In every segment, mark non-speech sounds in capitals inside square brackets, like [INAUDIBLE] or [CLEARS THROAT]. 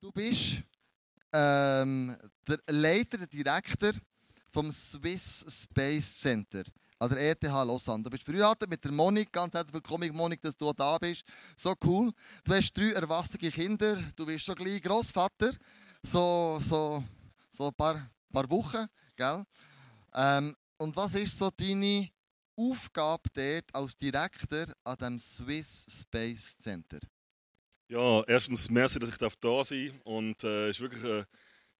Du bist ähm, der Leiter, der Direktor vom Swiss Space Center an der ETH Lausanne. Du bist verheiratet mit der Monik, ganz herzlich willkommen Monik, dass du da bist. So cool. Du hast drei erwachsene Kinder, du bist schon gleich Großvater, so, so, so ein paar, paar Wochen, gell? Ähm, und was ist so deine Aufgabe dort als Direktor an dem Swiss Space Center? Ja, erstens, merci, dass ich da sein darf. Und es äh, ist wirklich äh,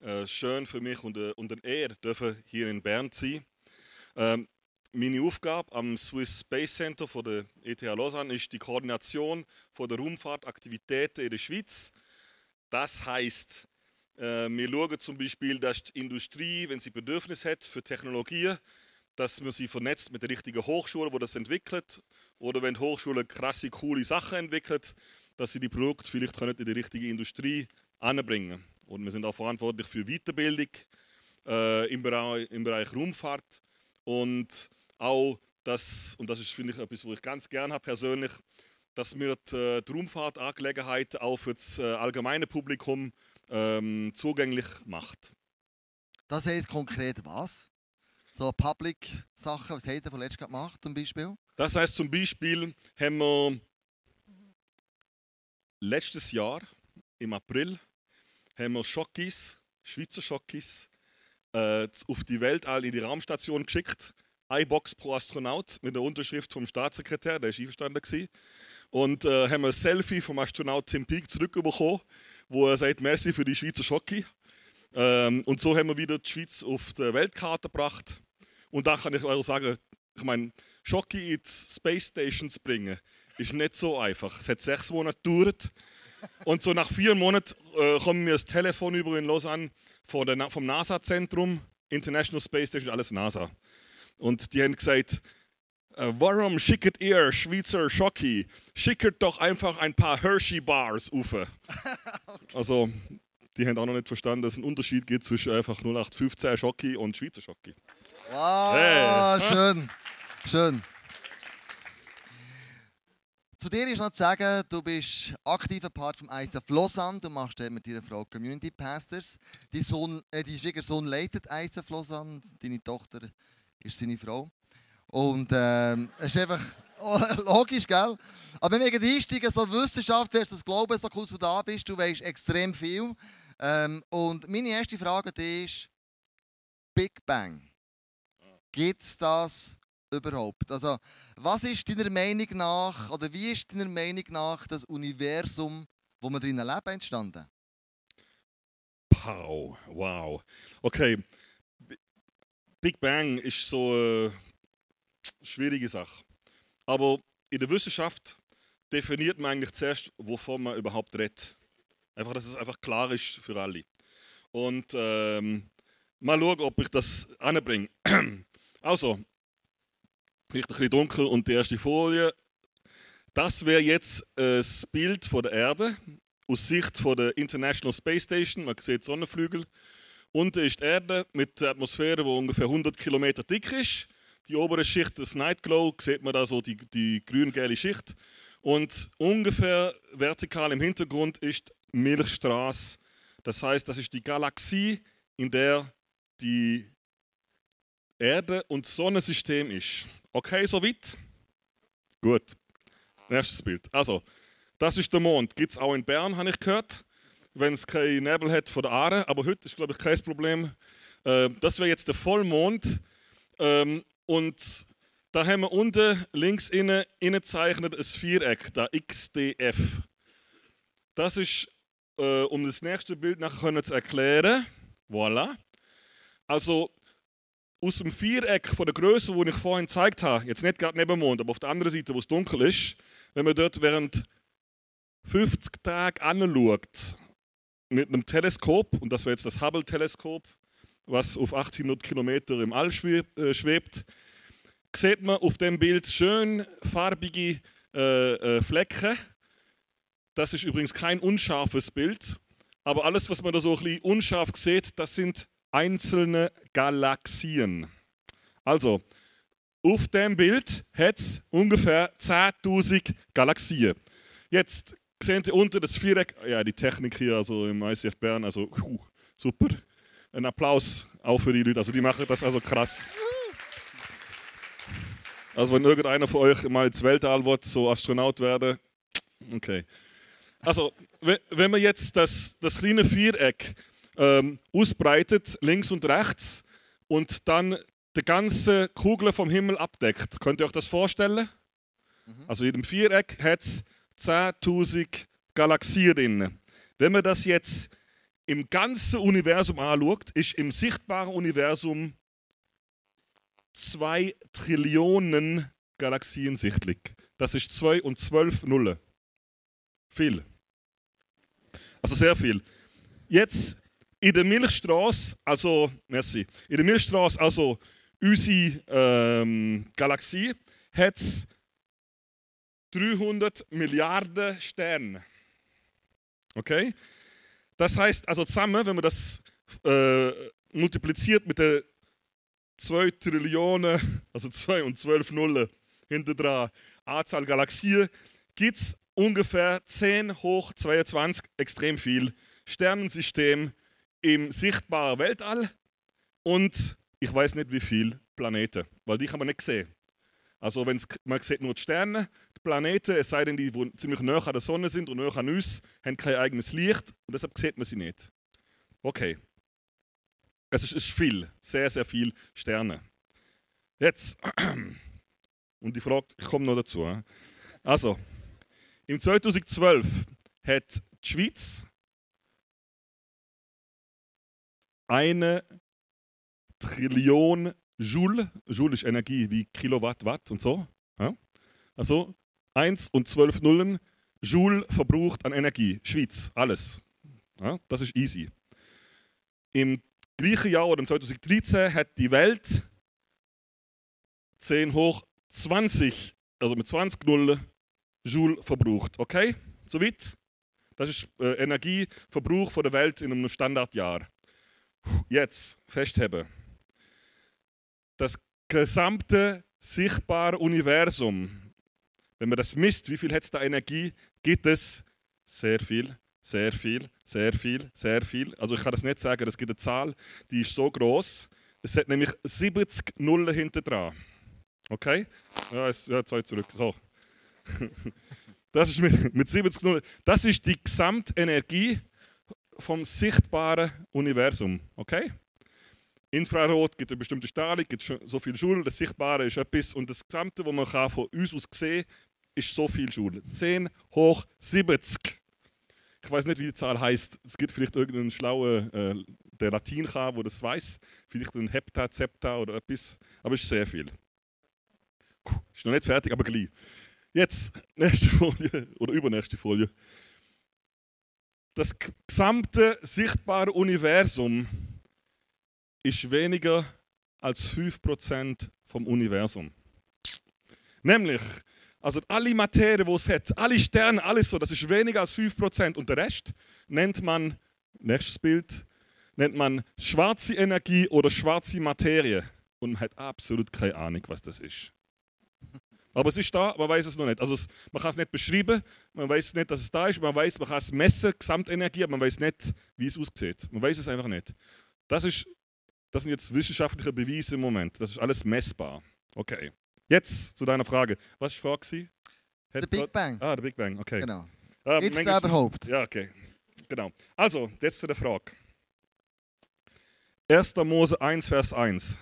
äh, schön für mich und, äh, und eine Ehre, hier in Bern zu sein. Ähm, meine Aufgabe am Swiss Space Center von der ETH Lausanne ist die Koordination von der Raumfahrtaktivitäten in der Schweiz. Das heißt, äh, wir schauen zum Beispiel, dass die Industrie, wenn sie Bedürfnis hat für Technologien, dass man sie vernetzt mit der richtigen Hochschule, wo das entwickelt, oder wenn die Hochschule krasse, coole Sachen entwickelt, dass sie die Produkte vielleicht können in die richtige Industrie anbringen Und wir sind auch verantwortlich für Weiterbildung äh, im, Bereich, im Bereich Raumfahrt und auch das, und das ist finde ich etwas, wo ich ganz gerne habe persönlich, dass wir die, äh, die Raumfahrtangelegenheit auch für das äh, allgemeine Publikum ähm, zugänglich macht. Das heißt konkret was? So Public-Sachen, was habt ihr von letztem gemacht zum Beispiel? Das heißt zum Beispiel haben wir letztes Jahr, im April, haben wir Schokis, Schweizer Schokis, äh, auf die Welt all in die Raumstation geschickt. Eine Box pro Astronaut mit der Unterschrift vom Staatssekretär, der war einverstanden. Und äh, haben ein Selfie vom Astronaut Tim Peake zurückbekommen, wo er sagt, merci für die Schweizer Schoki. Ähm, und so haben wir wieder die Schweiz auf die Weltkarte gebracht. Und da kann ich auch sagen, ich meine, Schoki in die Space Station zu bringen, ist nicht so einfach. Es hat sechs Monate gedauert. Und so nach vier Monaten äh, kommen mir das Telefon über in Lausanne von vom NASA-Zentrum, International Space Station, alles NASA. Und die haben gesagt, äh, warum schickt ihr Schweizer Schocki? Schickt doch einfach ein paar Hershey-Bars auf. okay. [LAUGHS] Also, die haben auch noch nicht verstanden, dass es einen Unterschied gibt zwischen einfach 0815 Schocki und Schweizer Schocki. Wow, hey. schön, schön. Zu dir ist noch zu sagen, du bist aktiver Part vom ISF Lausanne. Du machst mit deiner Frau Community Pastors. Dein, Sohn, äh, dein Schwiegersohn leitet ISF Lausanne. Deine Tochter ist seine Frau. Und ähm, es ist einfach [LAUGHS] logisch, gell? Aber wir einsteigen, so Wissenschaft versus Glauben, so cool, dass du da bist, du weißt extrem viel. Ähm, und meine erste Frage ist: Big Bang. Gibt es das überhaupt? Also, was ist deiner Meinung nach, oder wie ist deiner Meinung nach das Universum, wo wir drinnen leben, entstanden? Pow, wow. Okay, Big Bang ist so eine schwierige Sache. Aber in der Wissenschaft definiert man eigentlich zuerst, wovon man überhaupt redet. Einfach, dass es einfach klar ist für alle. Und ähm, mal schauen, ob ich das anbringe. [CLEARS THROAT] Also, vielleicht ein bisschen dunkel und die erste Folie. Das wäre jetzt äh, das Bild von der Erde aus Sicht von der International Space Station. Man sieht Sonnenflügel. Unten ist die Erde mit der Atmosphäre, die ungefähr 100 Kilometer dick ist. Die obere Schicht des Night Glow, sieht man da so die, die grün-gelbe Schicht. Und ungefähr vertikal im Hintergrund ist Milchstraße. Das heißt, das ist die Galaxie, in der die Erde und Sonnensystem ist. Okay, soweit? Gut. Nächstes Bild. Also, das ist der Mond. Gibt es auch in Bern, habe ich gehört, wenn es keinen Nebel hat von der Aare. Aber heute ist, glaube ich, kein Problem. Äh, das wäre jetzt der Vollmond. Ähm, und da haben wir unten links innen gezeichnet ein Viereck, da XDF. Das ist, äh, um das nächste Bild nachher zu erklären. Voilà. Also aus dem Viereck von der Größe, die ich vorhin gezeigt habe, jetzt nicht gerade neben dem Mond, aber auf der anderen Seite, wo es dunkel ist, wenn man dort während 50 Tagen anschaut, mit einem Teleskop, und das wäre jetzt das Hubble-Teleskop, was auf 800 Kilometer im All äh, schwebt, sieht man auf dem Bild schön farbige äh, äh, Flecken. Das ist übrigens kein unscharfes Bild, aber alles, was man da so ein bisschen unscharf sieht, das sind einzelne Galaxien. Also, auf dem Bild hat es ungefähr 10.000 Galaxien. Jetzt sehen Sie unten das Viereck? Ja, die Technik hier also im ICF Bern, also puh, super. Ein Applaus auch für die Leute, also die machen das also krass. Also wenn irgendeiner von euch mal ins Weltall wird, so Astronaut werden, okay. Also wenn man jetzt das, das kleine Viereck ähm, ausbreitet, links und rechts, und dann die ganze Kugel vom Himmel abdeckt, könnt ihr euch das vorstellen? Mhm. Also in dem Viereck hat es 10.000 Galaxien drin. Wenn man das jetzt im ganzen Universum anschaut, ist im sichtbaren Universum 2 Trillionen Galaxien sichtlich. Das ist 2 und 12 Nullen. Viel. Also sehr viel. Jetzt in der Milchstraße, also, merci, in der Milchstraße, also unsere ähm, Galaxie, hat es 300 Milliarden Sterne. Okay? Das heißt also zusammen, wenn man das äh, multipliziert mit den 2 Trillionen, also 2 und 12 Nullen hinter dran, Anzahl Galaxien, gibt es ungefähr 10 hoch 22, extrem viel Sternensystem im sichtbaren Weltall und ich weiß nicht wie viele Planeten, weil die kann man nicht sehen. Also wenn man sieht nur die Sterne, die Planeten, es sei denn, die, die ziemlich näher an der Sonne sind und näher an uns, haben kein eigenes Licht und deshalb sieht man sie nicht. Okay. Es ist, ist viel, sehr, sehr viel Sterne. Jetzt, [CLEARS THROAT] und die Frage, ich komme noch dazu. Also, im 2012 hat die Schweiz eine Trillion Joule, Joule ist Energie wie Kilowatt, Watt und so. Ja? Also 1 und 12 Nullen Joule verbraucht an Energie. Schweiz, alles. Ja? Das ist easy. Im gleichen Jahr oder im 2013 hat die Welt 10 hoch 20, also mit 20 Nullen Joule verbraucht. Okay? Soweit? Das ist äh, Energieverbrauch von der Welt in einem Standardjahr. Jetzt festheben das gesamte sichtbare Universum, wenn man das misst, wie viel hat es da Energie, gibt es sehr viel, sehr viel, sehr viel, sehr viel. Also ich kann das nicht sagen, es gibt eine Zahl, die ist so groß. Es hat nämlich 70 Nullen hinter dran. Okay? Ja, zwei zurück. So. [LAUGHS] Das ist mit, mit 70 Nullen. Das ist die Gesamtenergie vom sichtbaren Universum. Okay? Infrarot gibt eine bestimmte Strahlung, gibt so viel Joule, das Sichtbare ist etwas und das Gesamte, was man von uns aus sehen kann, ist so viel Joule. 10 hoch 70. Ich weiß nicht, wie die Zahl heißt. Es gibt vielleicht irgendeinen schlauen, äh, der Latin kann, wo das weiß. Vielleicht ein Hepta, Zepta oder etwas. Aber es ist sehr viel. Ist noch nicht fertig, aber gleich. Jetzt, [LAUGHS] nächste Folie oder übernächste Folie. Das gesamte sichtbare Universum ist weniger als 5% vom Universum. Nämlich, also alle Materie, die es hat, alle Sterne, alles so, das ist weniger als 5%. Und der Rest nennt man, nächstes Bild, nennt man schwarze Energie oder schwarze Materie. Und man hat absolut keine Ahnung, was das ist. Aber es ist da, man weiß es noch nicht. Also es, man kann es nicht beschreiben, man weiß nicht, dass es da ist, man weiß, man kann es messen, Gesamtenergie, aber man weiß nicht, wie es aussieht. Man weiß es einfach nicht. Das ist das sind jetzt wissenschaftliche Beweise im Moment. Das ist alles messbar. Okay. Jetzt zu deiner Frage. Was war die Frage? Der Big Bang. Ah, der Big Bang, okay. Genau. Ähm, jetzt der überhaupt. Ja, okay. Genau. Also, jetzt zu der Frage. 1. Mose 1, Vers 1.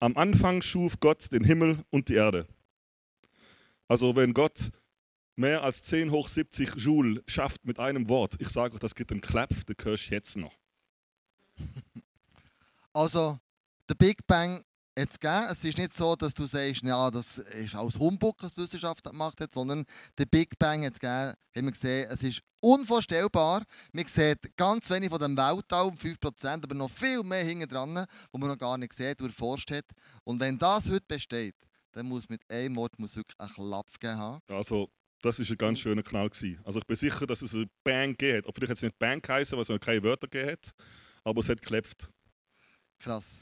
Am Anfang schuf Gott den Himmel und die Erde. Also, wenn Gott mehr als 10 hoch 70 Joule schafft mit einem Wort, ich sage euch, das gibt einen Klapp, den hörst du jetzt noch. [LAUGHS] Also, der Big Bang jetzt gegeben. Es ist nicht so, dass du sagst, ja, das ist aus Humbug, was die Wissenschaft gemacht hat, sondern der Big Bang es gegeben, haben wir gesehen, es ist unvorstellbar. Man sieht ganz wenig von dem Weltall, 5%, aber noch viel mehr hinten dran, wo man noch gar nicht sieht und erforscht hat. Und wenn das heute besteht, dann muss mit einem Wort muss wirklich einen Klapp geben haben. Also, das war ein ganz schöner Knall. Gewesen. Also ich bin sicher, dass es ein Bang geht. Ob vielleicht jetzt nicht Bang geheißen, weil es noch keine Wörter gegeben hat, aber es hat geklappt. Krass.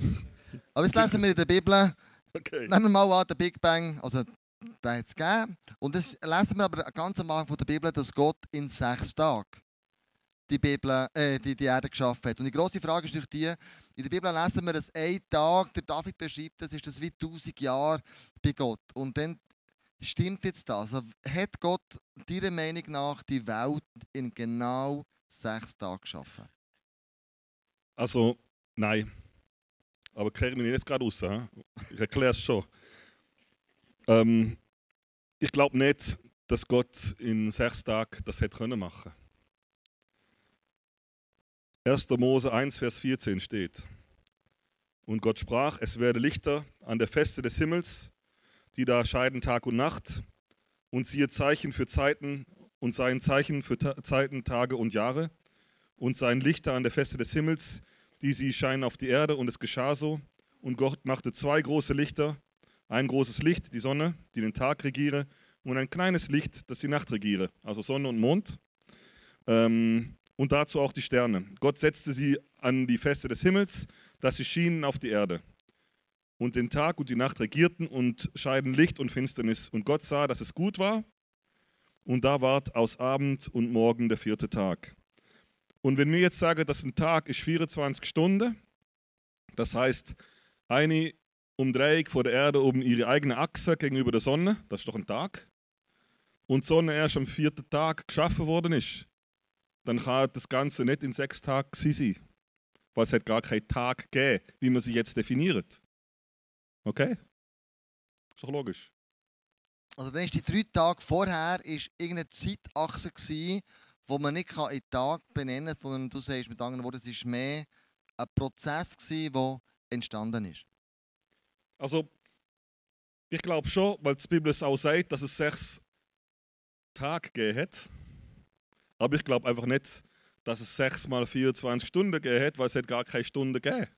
Aber jetzt lesen wir in der Bibel, [LAUGHS] okay. nehmen wir mal an, der Big Bang, also den hat es gegeben. Und das lesen wir aber ganz am Anfang der Bibel, dass Gott in sechs Tagen die, Bibel, äh, die, die Erde geschaffen hat. Und die grosse Frage ist durch die, in der Bibel lesen wir, dass ein Tag, der David beschreibt, das ist das wie tausend Jahre bei Gott. Und dann stimmt jetzt das. Also hat Gott deiner Meinung nach die Welt in genau sechs Tagen geschaffen? Also, nein. Aber kriege mich jetzt gerade raus. He? Ich erkläre es schon. Ähm, ich glaube nicht, dass Gott in sechs Tagen das hätte können machen 1. Mose 1, Vers 14 steht. Und Gott sprach, es werde Lichter an der Feste des Himmels, die da scheiden Tag und Nacht, und siehe Zeichen für Zeiten und seien Zeichen für Ta Zeiten, Tage und Jahre, und seien Lichter an der Feste des Himmels, die sie scheinen auf die Erde, und es geschah so. Und Gott machte zwei große Lichter, ein großes Licht, die Sonne, die den Tag regiere, und ein kleines Licht, das die Nacht regiere, also Sonne und Mond. Ähm, und dazu auch die Sterne. Gott setzte sie an die Feste des Himmels, dass sie schienen auf die Erde. Und den Tag und die Nacht regierten und scheiden Licht und Finsternis. Und Gott sah, dass es gut war. Und da ward aus Abend und Morgen der vierte Tag. Und wenn mir jetzt sage, dass ein Tag ist 24 Stunden, das heißt, eine Umdrehung vor der Erde um ihre eigene Achse gegenüber der Sonne, das ist doch ein Tag. Und Sonne erst am vierten Tag geschaffen worden ist, dann kann das Ganze nicht in sechs Tagen sein. Weil es hat gar keinen Tag gegeben, wie man sie jetzt definiert. Okay? Ist doch logisch. Also dann ist die drei Tage vorher ist irgendeine Zeitachse gewesen, wo man nicht in Tag benennen kann, sondern du sagst mit anderen Worten, es war mehr ein Prozess gewesen, der entstanden ist. Also, ich glaube schon, weil die Bibel es auch sagt, dass es sechs Tage gegeben hat. Aber ich glaube einfach nicht, dass es sechs mal 24 Stunden gegeben hat, weil es hat gar keine Stunde gegeben.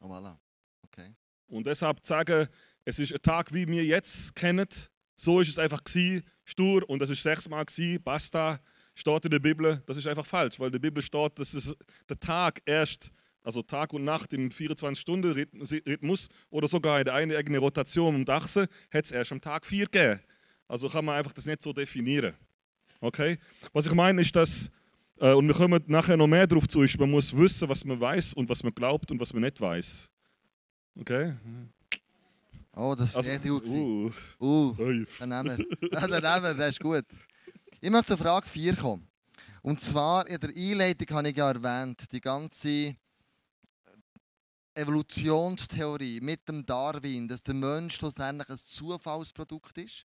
Oh, voilà. Okay. Und deshalb zu sagen, es ist ein Tag, wie wir jetzt kennen, so ist es einfach gewesen, stur und es ist sechsmal gewesen, basta, steht in der Bibel, das ist einfach falsch, weil in der Bibel steht, dass es der Tag erst also Tag und Nacht in 24-Stunden-Rhythmus oder sogar in der eine eigene Rotation um die Achse, hätte es erst am Tag 4 gegeben. Also kann man einfach das nicht so definieren. Okay? Was ich meine ist, dass, äh, und wir kommen nachher noch mehr darauf zu, ist, man muss wissen, was man weiß und was man glaubt und was man nicht weiß. Okay? Oh, das ist Also, richtig gut. uh, Uh, ui. dann nehmen wir. Ja, dann nehmen wir, das ist gut. Ich möchte zur Frage 4 kommen. Und zwar in der Einleitung habe ich ja erwähnt, die ganze Evolutionstheorie mit dem Darwin, dass der Mensch schlussendlich ein Zufallsprodukt ist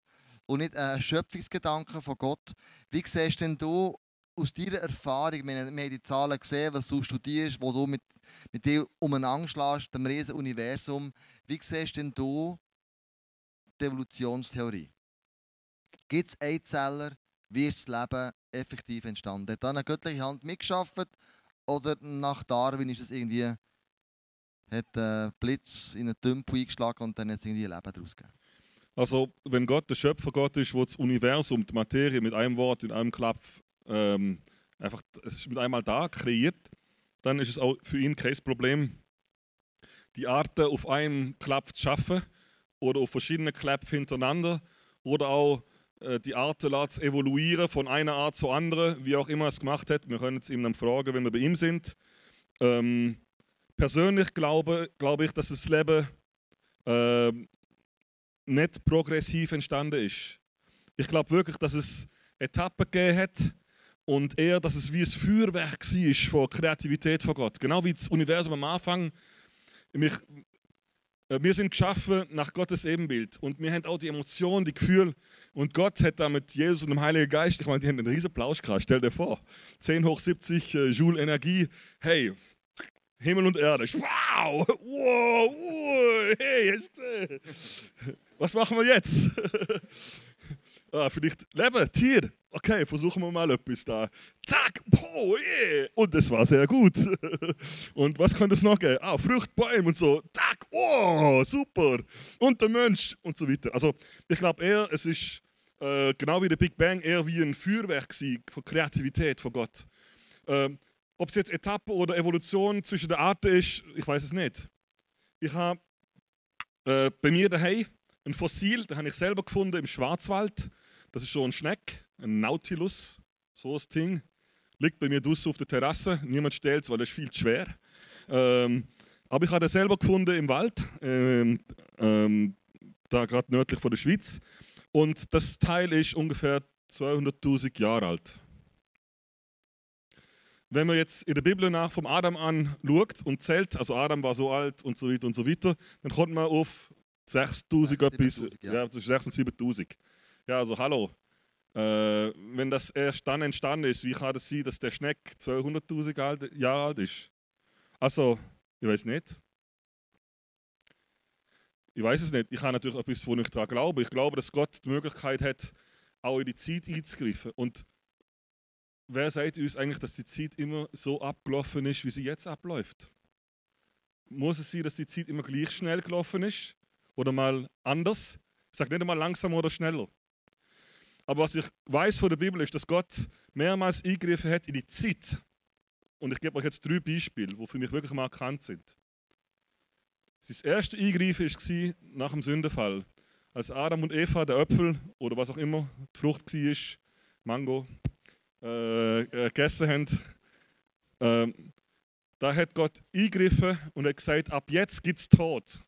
und nicht ein Schöpfungsgedanke von Gott. Wie siehst denn du aus deiner Erfahrung, wir haben die Zahlen gesehen, was du studierst, wo du mit, mit dir umeinander schlägst, dem riesen Universum, wie siehst denn du die Evolutionstheorie? Gibt es Einzeller, wie ist das Leben effektiv entstanden? Hat da eine göttliche Hand mitgeschafft oder nach Darwin ist es irgendwie hat ein Blitz in einen Tümpel eingeschlagen und dann hat es irgendwie ein Leben daraus gegeben? Also, wenn Gott der Schöpfergott ist, wo das Universum, die Materie mit einem Wort, in einem Klapp, ähm, einfach, es ist mit einmal da, kreiert, dann ist es auch für ihn kein Problem, die Arten auf einem Klapp zu schaffen oder auf verschiedenen Klappen hintereinander oder auch äh, die Arten zu evoluieren von einer Art zur anderen, wie auch immer er es gemacht hat. Wir können es ihm dann fragen, wenn wir bei ihm sind. Ähm, persönlich glaube, glaube ich, dass das Leben ähm, nicht progressiv entstanden ist. Ich glaube wirklich, dass es Etappen gegeben hat und eher, dass es wie ein Feuerwerk war von Kreativität von Gott. Genau wie das Universum am Anfang. Mich, äh, wir sind geschaffen nach Gottes Ebenbild und wir haben auch die Emotionen, die Gefühle. Und Gott hat da mit Jesus und dem Heiligen Geist, ich meine, die haben einen riesen Plausch gehabt, stell dir vor. 10 hoch 70 äh, Joule Energie. Hey, Himmel und Erde. Wow! Wow! wow hey! Was machen wir jetzt? [LAUGHS] ah, vielleicht Leben, Tier. Okay, versuchen wir mal etwas da. Zack! Boah, yeah. Und das war sehr gut. [LAUGHS] und was könnte es noch geben? Ah, Fruchtbäume und so. Zack! Oh, super! Und der Mensch und so weiter. Also, ich glaube eher, es ist äh, genau wie der Big Bang eher wie ein Feuerwerk von Kreativität von Gott. Ähm, ob es jetzt Etappe oder Evolution zwischen den Arten ist, ich weiß es nicht. Ich habe äh, bei mir daheim ein Fossil, das habe ich selber gefunden im Schwarzwald. Das ist so ein Schneck, ein Nautilus, so ein Ding. Liegt bei mir draußen auf der Terrasse. Niemand stellt es, weil es viel zu schwer. Ähm, aber ich habe das selber gefunden im Wald, ähm, ähm, da gerade nördlich von der Schweiz. Und das Teil ist ungefähr 200.000 Jahre alt. Wenn man jetzt in der Bibel nach vom Adam an schaut und zählt, also Adam war so alt und so weiter und so weiter, dann kommt man auf 6000 etwas, ja. ja, das ist 6 und 7000. Ja, also hallo. Äh, wenn das erst dann entstanden ist, wie kann es das sein, dass der Schneck 200.000 Jahre alt ist? Also, ich weiß nicht. Ich weiß es nicht. Ich habe natürlich etwas, wo ich daran glaube. Ich glaube, dass Gott die Möglichkeit hat, auch in die Zeit einzugreifen. Und wer sagt uns eigentlich, dass die Zeit immer so abgelaufen ist, wie sie jetzt abläuft? Muss es sein, dass die Zeit immer gleich schnell gelaufen ist? Oder mal anders? Ich sage nicht einmal langsamer oder schneller. Aber was ich weiß von der Bibel ist, dass Gott mehrmals eingegriffen hat in die Zeit. Und ich gebe euch jetzt drei Beispiele, die für mich wirklich markant sind. Das erste Eingreifen war nach dem Sündenfall. Als Adam und Eva den Äpfel oder was auch immer die Frucht war, Mango, äh, äh, gegessen haben, äh, da hat Gott eingegriffen und hat gesagt, ab jetzt gibt es Tod.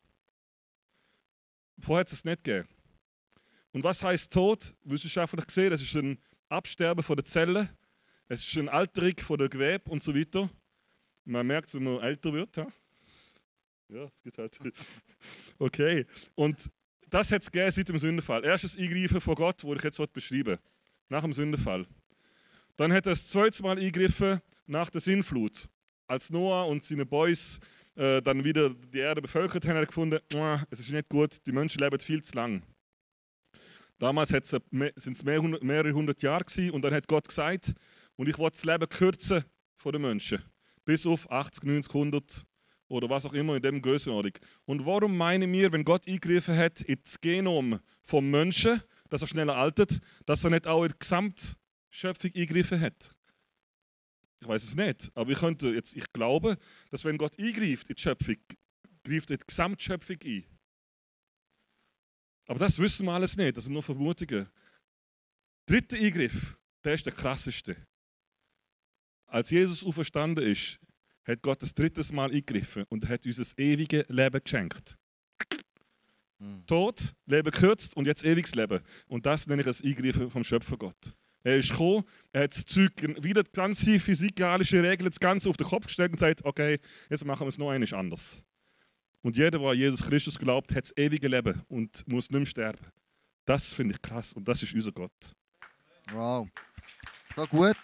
Vorher hat es nicht gegeben. Und was heißt Tod? Wissenschaftlich gesehen, das ist ein Absterben von der Zellen, es ist eine Alterung von der Gewebe und so weiter. Man merkt, wenn man älter wird. Ja, ja es geht halt. [LAUGHS] Okay. Und das hat es gegeben seit dem Sündenfall. Erstes Eingreifen von Gott, wo ich jetzt beschreiben nach dem Sündenfall. Dann er das zweite Mal eingegriffen nach der Sinnflut. Als Noah und seine Boys äh, dann wieder die Erde bevölkert haben, hat er gefunden, es ist nicht gut, die Menschen leben viel zu lang. Damals sind es mehr, mehrere hundert Jahre gewesen, und dann hat Gott gesagt, und ich will das Leben kürzen von den Menschen. Bis auf 80, 90, 100 oder was auch immer in dem Größenordnung. Und warum meinen wir, wenn Gott eingegriffen hat ins Genom vom Menschen, dass er schneller altert, dass er nicht auch in die Gesamt Schöpfung eingegriffen hat? Ich weiß es nicht, aber ich könnte jetzt, ich glaube, dass wenn Gott eingreift in die Schöpfung, greift er die Gesamtschöpfung ein. Aber das wissen wir alles nicht, das sind nur Vermutungen. Dritter Eingriff, der ist der krasseste. Als Jesus auferstanden ist, hat Gott das drittes Mal eingegriffen und hat uns das ewige Leben geschenkt. Mhm. Tod, Leben gekürzt und jetzt ewiges Leben. Und das nenne ich das Eingreifen vom Schöpfer Gott. Er ist gekommen, er hat das Zeug, wieder die ganze physikalische Regeln, das Ganze auf den Kopf gestellt und gesagt, okay, jetzt machen wir es noch einmal anders. Und jeder, der an Jesus Christus glaubt, hat das ewige Leben und muss nicht mehr sterben. Das finde ich krass und das ist unser Gott. Wow. So gut.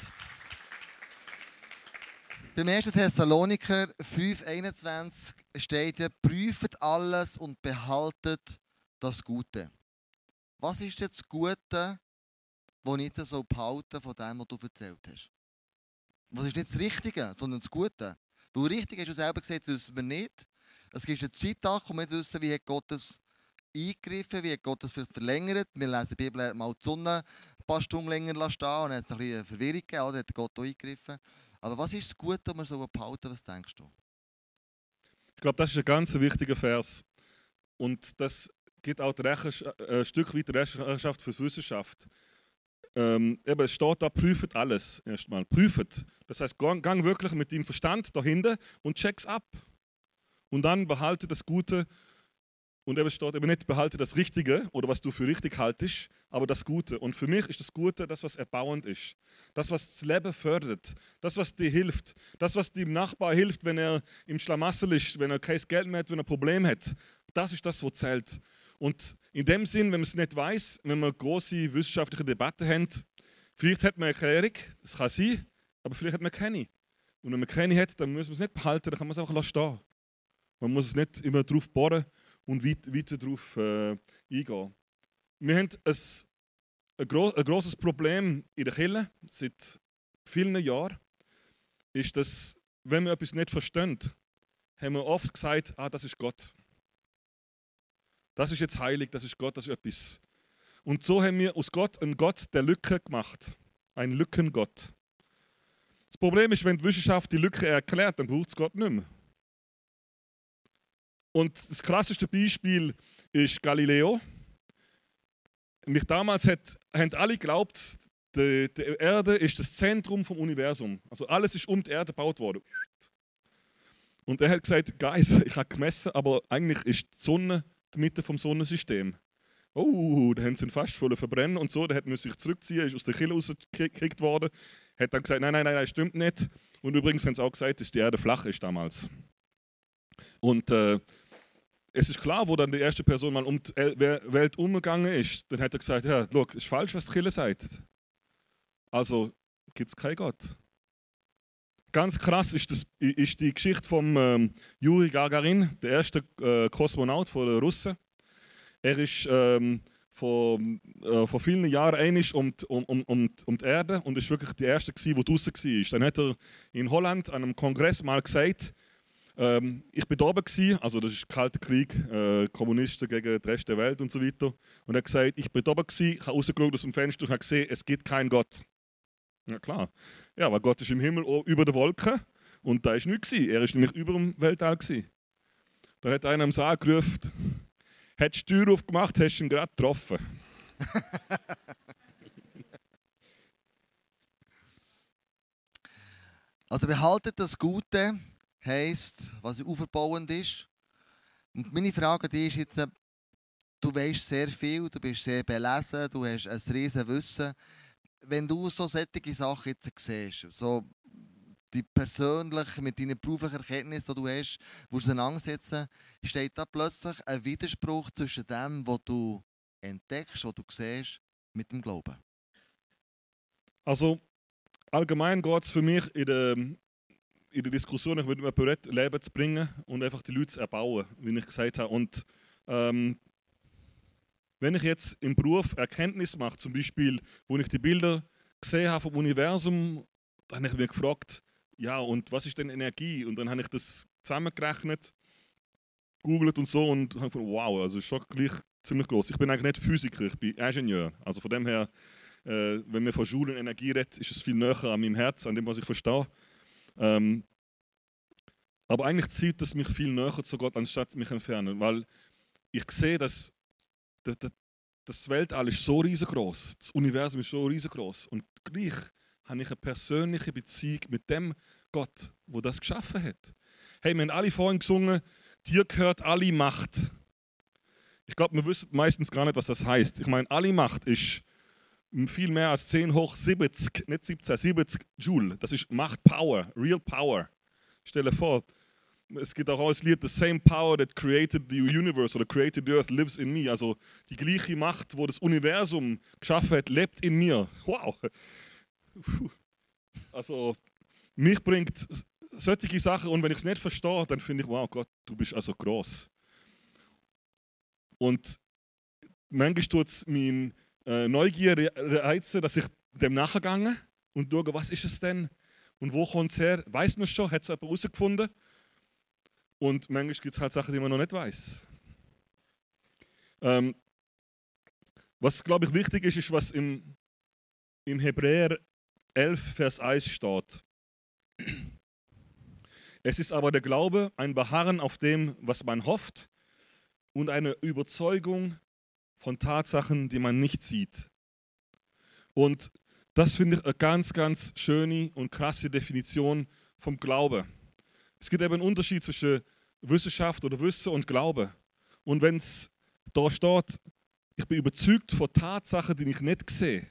Beim 1. Thessaloniker 5,21 steht ja, prüft alles und behaltet das Gute. Was ist jetzt das Gute, das nicht so behalten von dem, was du erzählt hast? Was ist nicht das Richtige, sondern das Gute? Weil richtig hast du selber gesagt, wissen wir nicht. Es gibt eine Zeit, wo wir wissen, wie Gott das eingegriffen, wie Gott das verlängert. Wir lesen die Bibel mal die Sonne ein paar Stunden länger stehen und dann hat ein bisschen Verwirrung gegeben, oder hat Gott auch eingegriffen. Aber was ist das Gute, das wir so behalten? Was denkst du? Ich glaube, das ist ein ganz wichtiger Vers. Und das gibt auch äh, ein Stück weit Rechenschaft für die Wissenschaft. Ähm, eben, es steht da, prüft alles erstmal. Prüft. Das heißt, gang, gang wirklich mit dem Verstand dahinter und check's ab. Und dann behalte das Gute und eben steht eben nicht, behalte das Richtige oder was du für richtig haltest, aber das Gute. Und für mich ist das Gute das, was erbauend ist. Das, was das Leben fördert. Das, was dir hilft. Das, was dem Nachbar hilft, wenn er im Schlamassel ist, wenn er kein Geld mehr hat, wenn er ein Problem hat. Das ist das, was zählt. Und in dem Sinn, wenn man es nicht weiß, wenn wir große wissenschaftliche Debatten haben, vielleicht hat man eine Erklärung, das kann sein, aber vielleicht hat man keine. Und wenn man keine hat, dann muss man es nicht behalten, dann kann man es auch stehen. Man muss es nicht immer darauf bohren und weiter darauf äh, eingehen. Wir haben ein, ein, gro ein grosses Problem in der Kirche seit vielen Jahren, ist, dass, wenn wir etwas nicht verstehen, haben wir oft gesagt, ah, das ist Gott. Das ist jetzt heilig, das ist Gott, das ist etwas. Und so haben wir aus Gott einen Gott der Lücke gemacht. Ein Lückengott. Das Problem ist, wenn die Wissenschaft die Lücke erklärt, dann braucht es Gott nicht mehr. Und das krasseste Beispiel ist Galileo. mich damals hat, haben alle geglaubt, die, die Erde ist das Zentrum vom Universum. Also alles ist um die Erde gebaut worden. Und er hat gesagt, Guys, ich habe gemessen, aber eigentlich ist die Sonne Mitte vom Sonnensystem. Oh, da haben sie ihn fast voll verbrennen und so. Der hat sich zurückziehen, ist aus der Kille rausgekickt worden. Hat dann gesagt, nein, nein, nein, das stimmt nicht. Und übrigens haben sie auch gesagt, dass die Erde flach ist damals. Und äh, es ist klar, wo dann die erste Person mal um die Welt umgegangen ist, dann hat er gesagt, ja, look, ist falsch, was die Kille sagt. Also gibt es keinen Gott. Ganz krass ist, das, ist die Geschichte von ähm, Juri Gagarin, der erste äh, Kosmonaut von den Russen. Er ist ähm, vor, äh, vor vielen Jahren einig um, um, um, um, um die Erde und ist wirklich der Erste, der draußen war. Dann hat er in Holland an einem Kongress mal gesagt, ähm, ich bin da oben, also das ist der Kalte Krieg, äh, Kommunisten gegen den Rest der Welt und so weiter. Und er hat gesagt, ich bin da oben, ich habe rausgeschaut aus dem Fenster und habe gesehen, es gibt keinen Gott. Ja klar. Ja, weil Gott ist im Himmel über der Wolke und da ist nichts. Er ist nämlich über dem Weltall. Gewesen. Dann hat einer am Saal gerufen, hat die Tür aufgemacht, hast ihn gerade getroffen. [LAUGHS] also behaltet das Gute, heisst, was aufbauend ist. Und meine Frage die ist jetzt, du weißt sehr viel, du bist sehr belesen, du hast ein riesen Wissen wenn du so solche Sachen jetzt siehst, so die persönlich mit deinen beruflichen Erkenntnissen, die du hast, auseinandersetzen, steht da plötzlich ein Widerspruch zwischen dem, was du entdeckst, was du siehst, mit dem Glauben? Also allgemein geht es für mich in der, in der Diskussion, ich würde mir bereit, Leben zu bringen und einfach die Leute zu erbauen, wie ich gesagt habe. Und ähm, wenn ich jetzt im Beruf Erkenntnis mache, zum Beispiel, wo ich die Bilder gesehen habe vom Universum, dann habe ich mich gefragt, ja, und was ist denn Energie? Und dann habe ich das zusammengerechnet, googelt und so und habe gedacht, wow, also ist schon gleich ziemlich groß. Ich bin eigentlich nicht Physiker, ich bin Ingenieur. Also von dem her, äh, wenn man von Schule und Energie redet, ist es viel näher an meinem Herz, an dem, was ich verstehe. Ähm, aber eigentlich zieht es mich viel näher zu Gott, anstatt mich entfernen, weil ich sehe, dass das Weltall ist so riesengroß, das Universum ist so riesengroß und gleich habe ich eine persönliche Beziehung mit dem Gott, wo das geschaffen hat. Hey, wir haben alle vorhin gesungen, dir gehört alle Macht. Ich glaube, wir wissen meistens gar nicht, was das heißt. Ich meine, alle Macht ist viel mehr als 10 hoch 70, nicht 17, 70 Joule. Das ist Macht, Power, Real Power. Stell dir vor, es gibt auch das Lied The Same Power that created the universe oder created the earth lives in me. Also die gleiche Macht, wo das Universum geschaffen hat, lebt in mir. Wow. Also mich bringt solche Sachen und wenn ich es nicht verstehe, dann finde ich, wow Gott, du bist also groß. Und manchmal tut es meine äh, Neugier reizen, dass ich dem nachgegangen und schaue, was ist es denn und wo kommt es her? Weiß man schon, hat es jemand herausgefunden? Und manchmal gibt es halt Sachen, die man noch nicht weiß. Ähm, was, glaube ich, wichtig ist, ist, was im, im Hebräer 11, Vers 1 steht. Es ist aber der Glaube, ein Beharren auf dem, was man hofft und eine Überzeugung von Tatsachen, die man nicht sieht. Und das finde ich eine ganz, ganz schöne und krasse Definition vom Glaube. Es gibt eben einen Unterschied zwischen Wissenschaft oder Wissen und Glaube. Und wenn es da steht, ich bin überzeugt von Tatsachen, die ich nicht sehe,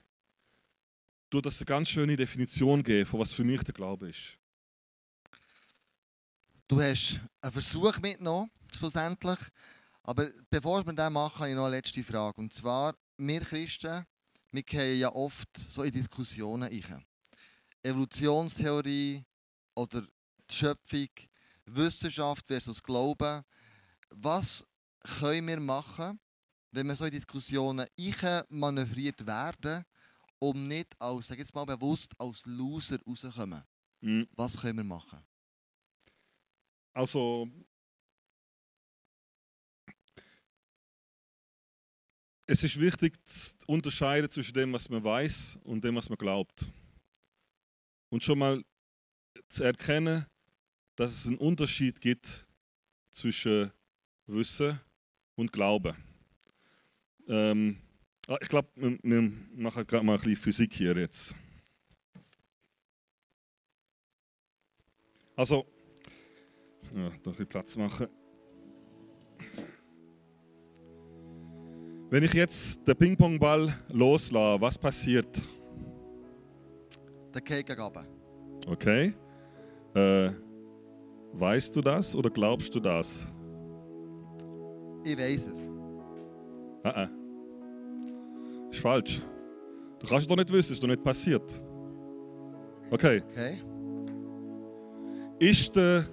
tut das eine ganz schöne Definition geben, von was für mich der Glaube ist. Du hast einen Versuch mitgenommen, schlussendlich. Aber bevor wir das machen, habe ich noch eine letzte Frage. Und zwar, wir Christen, wir gehen ja oft so in Diskussionen rein. Evolutionstheorie oder Schöpfung, Wissenschaft versus Glauben. Was können wir machen, wenn wir so in Diskussionen manövriert werden, um nicht als, sag jetzt mal bewusst, als Loser rauszukommen? Mhm. Was können wir machen? Also, es ist wichtig zu unterscheiden zwischen dem, was man weiß und dem, was man glaubt. Und schon mal zu erkennen, dass es einen Unterschied gibt zwischen Wissen und Glauben. Ähm, Ah, ich glaube, wir, wir machen gerade mal ein bisschen Physik hier jetzt. Also, ja, ein bisschen Platz machen. Wenn ich jetzt den Ping-Pong-Ball loslasse, was passiert? Der runter. Okay. Äh, weißt du das oder glaubst du das? Ich weiß es. Ah, ah. Ist falsch. Du kannst es doch nicht wissen, ist doch nicht passiert. Okay. Okay? Ist der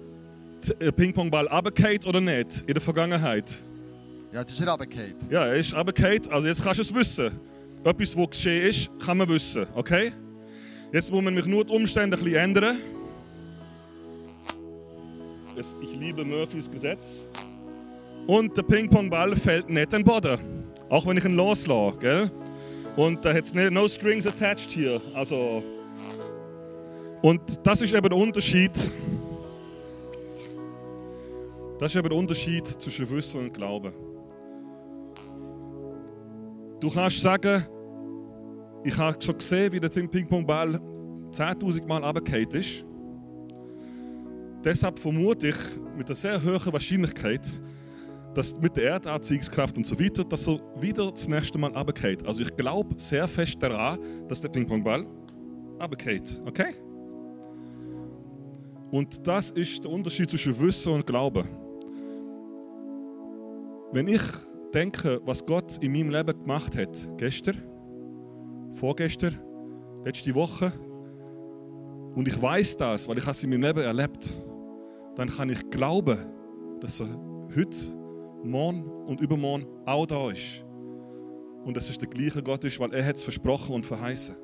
Ping-Pong-Ball runtergefallen oder nicht in der Vergangenheit? Ja, das ist runtergefallen. Ja, er ist runtergefallen. Also jetzt kannst du es wissen. Etwas, was geschehen ist, kann man wissen. Okay? Jetzt muss man mich nur die Umstände ein bisschen ändern. Es- Ich liebe Murphys Gesetz. Und der Ping-Pong-Ball fällt nicht in den Boden. Auch wenn ich ihn loslasse, gell? Und da hat es no strings attached hier. Also. Und das ist eben der Unterschied. Das ist eben der Unterschied zwischen Wissen und Glauben. Du kannst sagen, ich habe schon gesehen, wie der Ping-Pong-Ball 10.000 Mal runtergefallen ist. Deshalb vermute ich mit einer sehr hohen Wahrscheinlichkeit, dass mit der Erdanziehungskraft und so weiter, dass er wieder das nächste Mal runterfällt. Also ich glaube sehr fest daran, dass der Ping-Pong-Ball runterfällt. Okay? Und das ist der Unterschied zwischen Wissen und Glauben. Wenn ich denke, was Gott in meinem Leben gemacht hat, gestern, vorgestern, letzte Woche, und ich weiß das, weil ich es in meinem Leben erlebt, dann kann ich glauben, dass er heute, morgen und übermorgen auch da ist. Und dass es der gleiche Gott ist, weil er es versprochen und verheißen.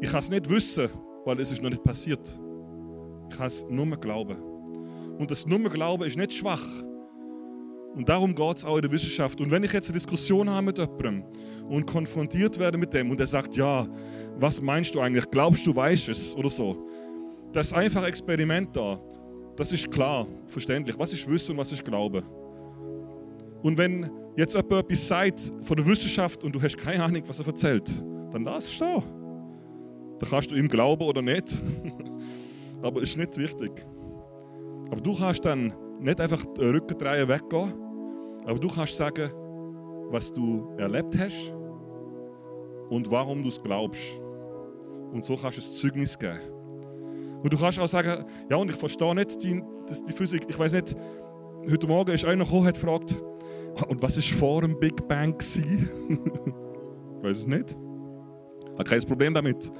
Ich kann es nicht wissen, weil es ist noch nicht passiert. Ich kann es nur glauben. Und das nur Glauben ist nicht schwach. Und darum geht es auch in der Wissenschaft. Und wenn ich jetzt eine Diskussion habe mit jemandem und konfrontiert werde mit dem und er sagt, ja, was meinst du eigentlich? Glaubst du, weißt es oder so? Das einfache Experiment da, das ist klar, verständlich. Was ist Wissen und was ist Glaube? Und wenn jetzt jemand etwas sagt von der Wissenschaft und du hast keine Ahnung, was er erzählt, dann lass es stehen. Da kannst du ihm glauben oder nicht. [LAUGHS] Aber ist nicht wichtig. Aber du kannst dann nicht einfach den Rücken drehen, weggehen, aber du kannst sagen, was du erlebt hast und warum du es glaubst. Und so kannst du ein Zeugnis geben. Und du kannst auch sagen, ja, und ich verstehe nicht die, die Physik. Ich weiß nicht, heute Morgen ist einer gekommen, hat gefragt, "Ah, und was ist vor dem Big Bang ich [LAUGHS] weiß es nicht. Ich habe kein Problem damit.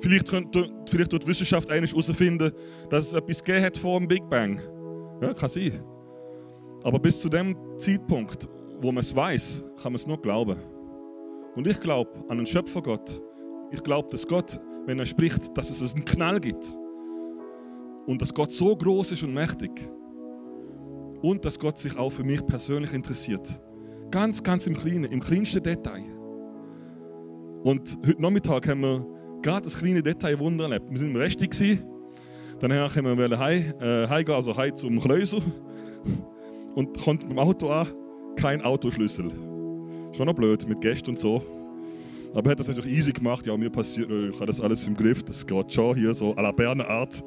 Vielleicht, könnte, vielleicht tut die Wissenschaft eigentlich herausfinden, dass es etwas gegeben hat vor dem Big Bang. Ja, kann sein. Aber bis zu dem Zeitpunkt, wo man es weiß, kann man es nur glauben. Und ich glaube an einen Schöpfergott. Ich glaube, dass Gott, wenn er spricht, dass es einen Knall gibt. Und dass Gott so groß ist und mächtig. Und dass Gott sich auch für mich persönlich interessiert. Ganz, ganz im Kleinen, im kleinsten Detail. Und heute Nachmittag haben wir gerade das kleine Detail Wunder erlebt. Wir sind im Resti. Dann haben wir heim, äh, heimgehen, also heim zum Klöser. Und kommt mit dem Auto an, kein Autoschlüssel. Schon noch blöd, mit Gästen und so. Aber er hat das natürlich easy gemacht. Ja, mir passiert, äh, ich habe das alles im Griff. Das geht schon hier so à la Berner Art.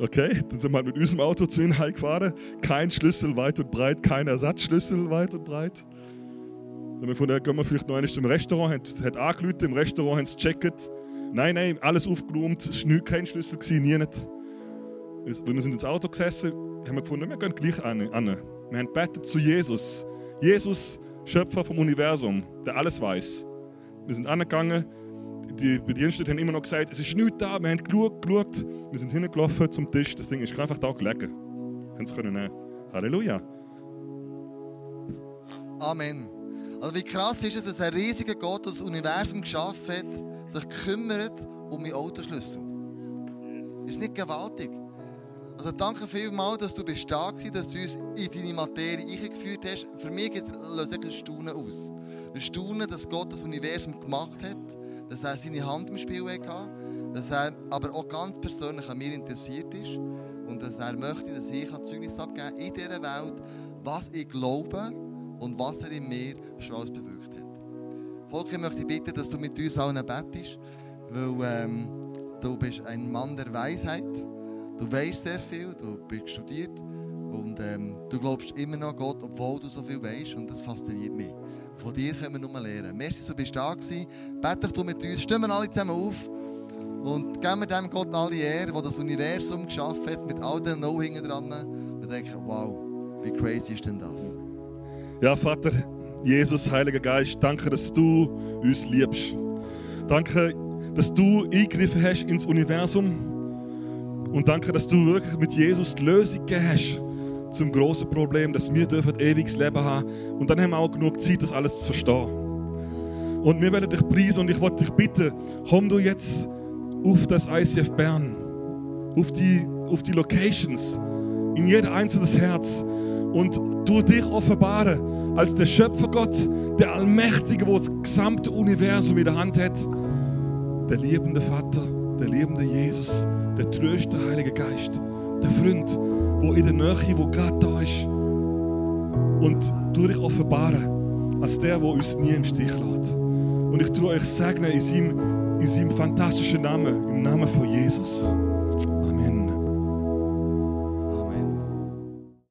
Okay, dann sind wir halt mit unserem Auto zu ihnen heimgefahren. Kein Schlüssel weit und breit, kein Ersatzschlüssel weit und breit. Dann haben wir von der gehen wir vielleicht noch einmal zum Restaurant, hat, hat angerufen, im Restaurant haben sie gecheckt. Nein, nein, alles aufgeräumt, es war kein Schlüssel, nie nicht. Wir sind ins Auto gesessen, haben wir gefunden, wir gehen gleich an. Wir haben gebetet zu Jesus. Jesus, Schöpfer vom Universum, der alles weiß. Wir sind angegangen, die Bediensteten haben immer noch gesagt, es ist nichts da, wir haben geschaut, geschaut. Wir sind hingelaufen zum Tisch, das Ding ist einfach da gelegen. Haben es können nehmen. Halleluja. Amen. Also wie krass ist es, dass ein riesiger Gott, der das Universum geschaffen hat, sich kümmert um meinen Autoschlüssel. Ist nicht gewaltig. Also danke vielmals, dass du bist da warst, dass du uns in deine Materie eingeführt hast. Für mich löst es ein Staunen aus. Ein Staunen, dass Gott das Universum gemacht hat, dass er seine Hand im Spiel hatte, dass er aber auch ganz persönlich an mir interessiert ist und dass er möchte, dass ich ein Zeugnis abgeben kann in dieser Welt, was ich glaube und was er in mir schon alles bewirkt hat. Volker, ich möchte bitten, dass du mit uns allen bettest, weil ähm, du bist ein Mann der Weisheit. Du weißt sehr viel, du bist studiert und ähm, du glaubst immer noch an Gott, obwohl du so viel weißt und das fasziniert mich. Von dir können wir nur lernen. Merci, du bist da gewesen. Bete du mit uns. Stimmen wir alle zusammen auf und geben wir dem Gott alle Ehre, der das Universum geschaffen hat, mit all den No hinten dran. Wir denken, wow, wie crazy ist denn das? Ja, Vater, Jesus, Heiliger Geist, danke, dass du uns liebst. Danke, dass du eingegriffen hast ins Universum. Und danke, dass du wirklich mit Jesus die Lösung gegeben hast zum großen Problem, dass wir dürfen ewiges Leben haben. Und dann haben wir auch genug Zeit, das alles zu verstehen. Und wir werden dich preisen und ich wollte dich bitten, komm du jetzt auf das ICF Bern, auf die, auf die Locations, in jeder einzelnes Herz und du dich offenbaren als der Schöpfergott, der Allmächtige, der das gesamte Universum in der Hand hat, der liebende Vater, der liebende Jesus, der tröste Heilige Geist, der Freund, wo in der Nähe, wo gerade da ist. Und du dich offenbaren als der, der uns nie im Stich lässt. Und ich tue euch segnen in seinem, in seinem fantastischen Namen, im Namen von Jesus.